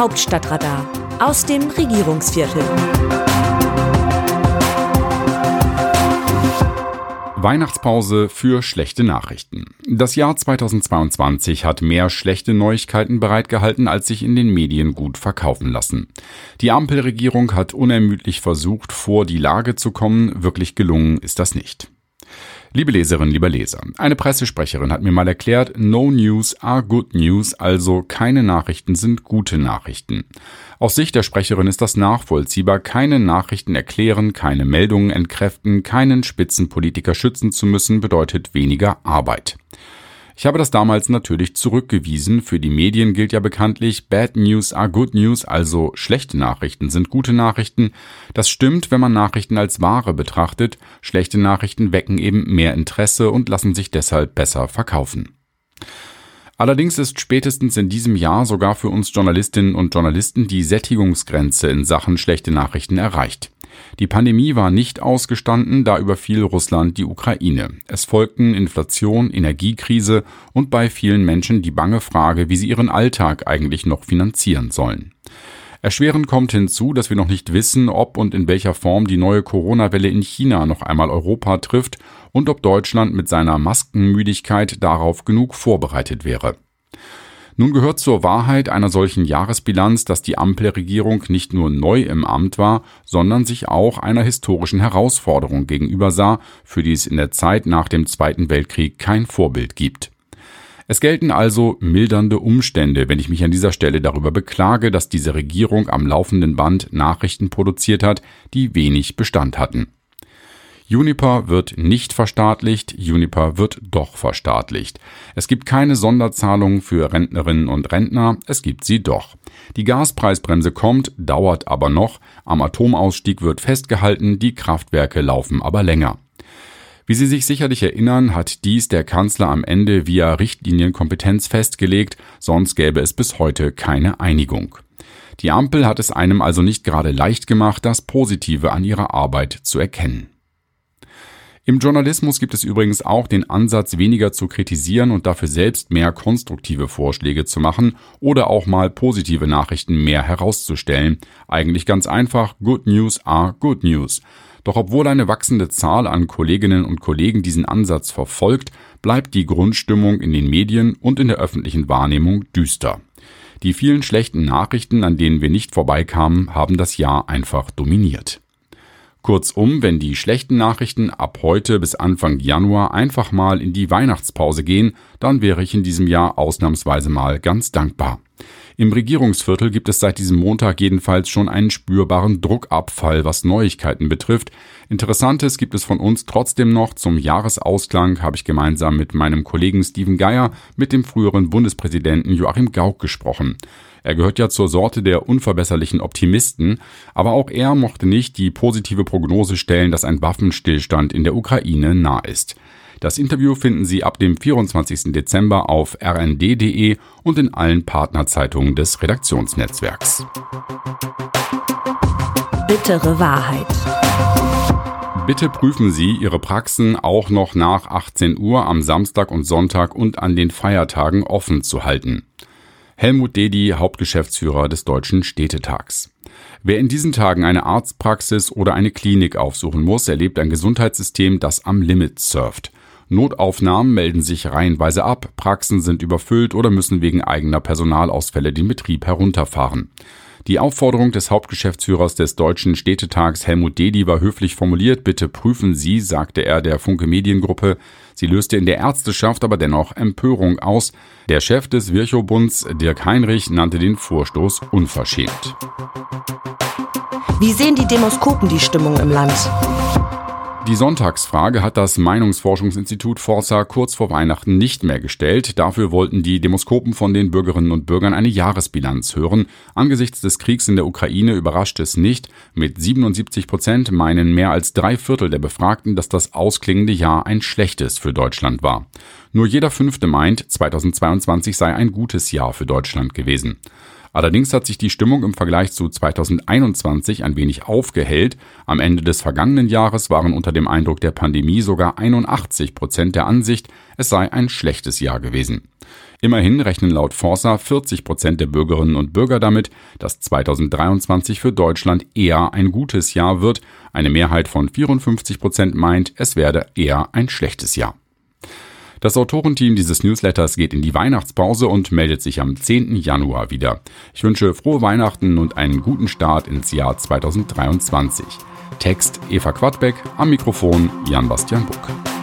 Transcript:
Hauptstadtradar aus dem Regierungsviertel. Weihnachtspause für schlechte Nachrichten. Das Jahr 2022 hat mehr schlechte Neuigkeiten bereitgehalten, als sich in den Medien gut verkaufen lassen. Die Ampelregierung hat unermüdlich versucht, vor die Lage zu kommen. Wirklich gelungen ist das nicht. Liebe Leserinnen, lieber Leser, eine Pressesprecherin hat mir mal erklärt, no news are good news, also keine Nachrichten sind gute Nachrichten. Aus Sicht der Sprecherin ist das nachvollziehbar, keine Nachrichten erklären, keine Meldungen entkräften, keinen Spitzenpolitiker schützen zu müssen, bedeutet weniger Arbeit. Ich habe das damals natürlich zurückgewiesen. Für die Medien gilt ja bekanntlich, Bad News are good news, also schlechte Nachrichten sind gute Nachrichten. Das stimmt, wenn man Nachrichten als Ware betrachtet. Schlechte Nachrichten wecken eben mehr Interesse und lassen sich deshalb besser verkaufen. Allerdings ist spätestens in diesem Jahr sogar für uns Journalistinnen und Journalisten die Sättigungsgrenze in Sachen schlechte Nachrichten erreicht. Die Pandemie war nicht ausgestanden, da überfiel Russland die Ukraine. Es folgten Inflation, Energiekrise und bei vielen Menschen die bange Frage, wie sie ihren Alltag eigentlich noch finanzieren sollen. Erschwerend kommt hinzu, dass wir noch nicht wissen, ob und in welcher Form die neue Corona-Welle in China noch einmal Europa trifft und ob Deutschland mit seiner Maskenmüdigkeit darauf genug vorbereitet wäre. Nun gehört zur Wahrheit einer solchen Jahresbilanz, dass die Ampelregierung nicht nur neu im Amt war, sondern sich auch einer historischen Herausforderung gegenübersah, für die es in der Zeit nach dem Zweiten Weltkrieg kein Vorbild gibt. Es gelten also mildernde Umstände, wenn ich mich an dieser Stelle darüber beklage, dass diese Regierung am laufenden Band Nachrichten produziert hat, die wenig Bestand hatten. Juniper wird nicht verstaatlicht, Juniper wird doch verstaatlicht. Es gibt keine Sonderzahlungen für Rentnerinnen und Rentner, es gibt sie doch. Die Gaspreisbremse kommt, dauert aber noch, am Atomausstieg wird festgehalten, die Kraftwerke laufen aber länger. Wie Sie sich sicherlich erinnern, hat dies der Kanzler am Ende via Richtlinienkompetenz festgelegt, sonst gäbe es bis heute keine Einigung. Die Ampel hat es einem also nicht gerade leicht gemacht, das Positive an ihrer Arbeit zu erkennen. Im Journalismus gibt es übrigens auch den Ansatz, weniger zu kritisieren und dafür selbst mehr konstruktive Vorschläge zu machen oder auch mal positive Nachrichten mehr herauszustellen. Eigentlich ganz einfach, Good News are Good News. Doch obwohl eine wachsende Zahl an Kolleginnen und Kollegen diesen Ansatz verfolgt, bleibt die Grundstimmung in den Medien und in der öffentlichen Wahrnehmung düster. Die vielen schlechten Nachrichten, an denen wir nicht vorbeikamen, haben das Jahr einfach dominiert. Kurzum, wenn die schlechten Nachrichten ab heute bis Anfang Januar einfach mal in die Weihnachtspause gehen, dann wäre ich in diesem Jahr ausnahmsweise mal ganz dankbar. Im Regierungsviertel gibt es seit diesem Montag jedenfalls schon einen spürbaren Druckabfall, was Neuigkeiten betrifft. Interessantes gibt es von uns trotzdem noch. Zum Jahresausklang habe ich gemeinsam mit meinem Kollegen Steven Geier mit dem früheren Bundespräsidenten Joachim Gauck gesprochen. Er gehört ja zur Sorte der unverbesserlichen Optimisten, aber auch er mochte nicht die positive Prognose stellen, dass ein Waffenstillstand in der Ukraine nah ist. Das Interview finden Sie ab dem 24. Dezember auf rnd.de und in allen Partnerzeitungen des Redaktionsnetzwerks. Bittere Wahrheit. Bitte prüfen Sie Ihre Praxen auch noch nach 18 Uhr am Samstag und Sonntag und an den Feiertagen offen zu halten. Helmut Dedi, Hauptgeschäftsführer des Deutschen Städtetags. Wer in diesen Tagen eine Arztpraxis oder eine Klinik aufsuchen muss, erlebt ein Gesundheitssystem, das am Limit surft. Notaufnahmen melden sich reihenweise ab, Praxen sind überfüllt oder müssen wegen eigener Personalausfälle den Betrieb herunterfahren. Die Aufforderung des Hauptgeschäftsführers des Deutschen Städtetags Helmut Dedi war höflich formuliert. Bitte prüfen Sie, sagte er der Funke Mediengruppe. Sie löste in der Ärzteschaft aber dennoch Empörung aus. Der Chef des Virchow-Bunds, Dirk Heinrich, nannte den Vorstoß unverschämt. Wie sehen die Demoskopen die Stimmung im Land? Die Sonntagsfrage hat das Meinungsforschungsinstitut Forza kurz vor Weihnachten nicht mehr gestellt. Dafür wollten die Demoskopen von den Bürgerinnen und Bürgern eine Jahresbilanz hören. Angesichts des Kriegs in der Ukraine überrascht es nicht. Mit 77 Prozent meinen mehr als drei Viertel der Befragten, dass das ausklingende Jahr ein schlechtes für Deutschland war. Nur jeder Fünfte meint, 2022 sei ein gutes Jahr für Deutschland gewesen. Allerdings hat sich die Stimmung im Vergleich zu 2021 ein wenig aufgehellt. Am Ende des vergangenen Jahres waren unter dem Eindruck der Pandemie sogar 81 Prozent der Ansicht, es sei ein schlechtes Jahr gewesen. Immerhin rechnen laut Forsa 40 Prozent der Bürgerinnen und Bürger damit, dass 2023 für Deutschland eher ein gutes Jahr wird. Eine Mehrheit von 54 Prozent meint, es werde eher ein schlechtes Jahr. Das Autorenteam dieses Newsletters geht in die Weihnachtspause und meldet sich am 10. Januar wieder. Ich wünsche frohe Weihnachten und einen guten Start ins Jahr 2023. Text Eva Quadbeck, am Mikrofon Jan-Bastian Buck.